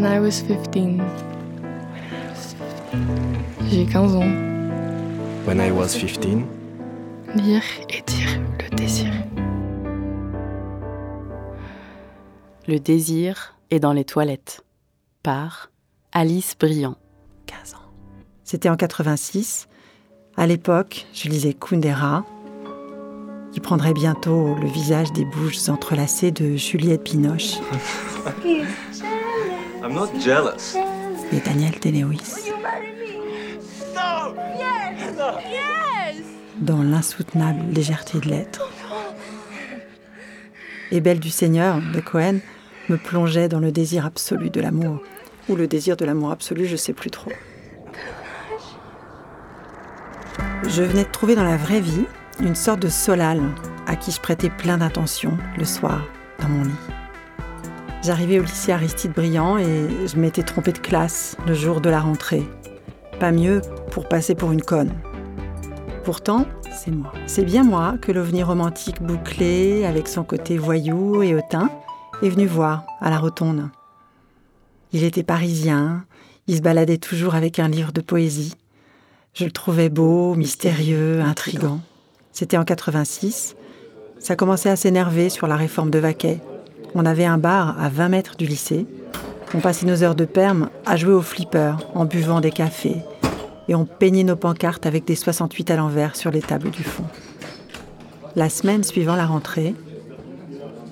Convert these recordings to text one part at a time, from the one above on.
When I was 15. J'ai 15 ans. When I was 15. Lire et dire le désir. Le désir est dans les toilettes. Par Alice Briand. 15 ans. C'était en 86. À l'époque, je lisais Kundera, qui prendrait bientôt le visage des bouches entrelacées de Juliette Binoche. I'm not jealous. Et Daniel Day-Lewis. Dans l'insoutenable légèreté de l'être. Et Belle du Seigneur de Cohen me plongeait dans le désir absolu de l'amour. Ou le désir de l'amour absolu, je sais plus trop. Je venais de trouver dans la vraie vie une sorte de solal à qui je prêtais plein d'attention le soir dans mon lit. J'arrivais au lycée Aristide Briand et je m'étais trompée de classe le jour de la rentrée. Pas mieux pour passer pour une conne. Pourtant, c'est moi. C'est bien moi que l'ovni romantique bouclé, avec son côté voyou et hautain, est venu voir à la rotonde. Il était parisien, il se baladait toujours avec un livre de poésie. Je le trouvais beau, mystérieux, intrigant. C'était en 86. Ça commençait à s'énerver sur la réforme de Vaquet. On avait un bar à 20 mètres du lycée. On passait nos heures de perme à jouer au flipper en buvant des cafés. Et on peignait nos pancartes avec des 68 à l'envers sur les tables du fond. La semaine suivant la rentrée,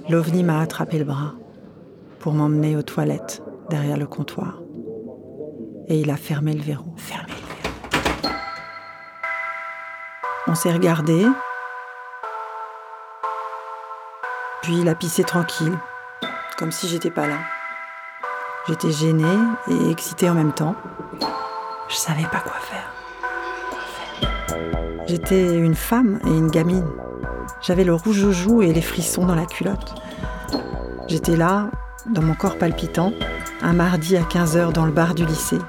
l'OVNI m'a attrapé le bras pour m'emmener aux toilettes derrière le comptoir. Et il a fermé le verrou. Fermé le verrou. On s'est regardé. Puis il a pissé tranquille, comme si j'étais pas là. J'étais gênée et excitée en même temps. Je savais pas quoi faire. J'étais une femme et une gamine. J'avais le rouge aux joues et les frissons dans la culotte. J'étais là, dans mon corps palpitant, un mardi à 15h dans le bar du lycée.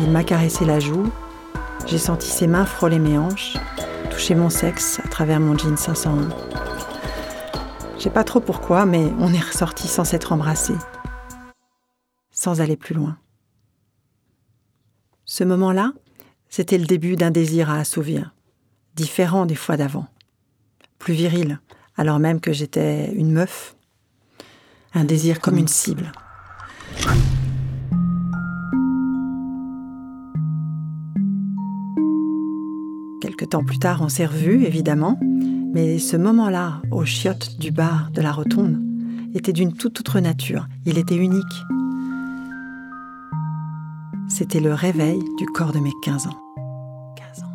Il m'a caressé la joue, j'ai senti ses mains frôler mes hanches, toucher mon sexe à travers mon jean 501. Je sais pas trop pourquoi, mais on est ressorti sans s'être embrassé, sans aller plus loin. Ce moment-là, c'était le début d'un désir à assouvir, différent des fois d'avant, plus viril, alors même que j'étais une meuf, un désir comme une cible. Quelque temps plus tard, on s'est revus, évidemment, mais ce moment-là, aux chiottes du bar de la rotonde, était d'une toute autre nature. Il était unique. C'était le réveil du corps de mes 15 ans. 15 ans.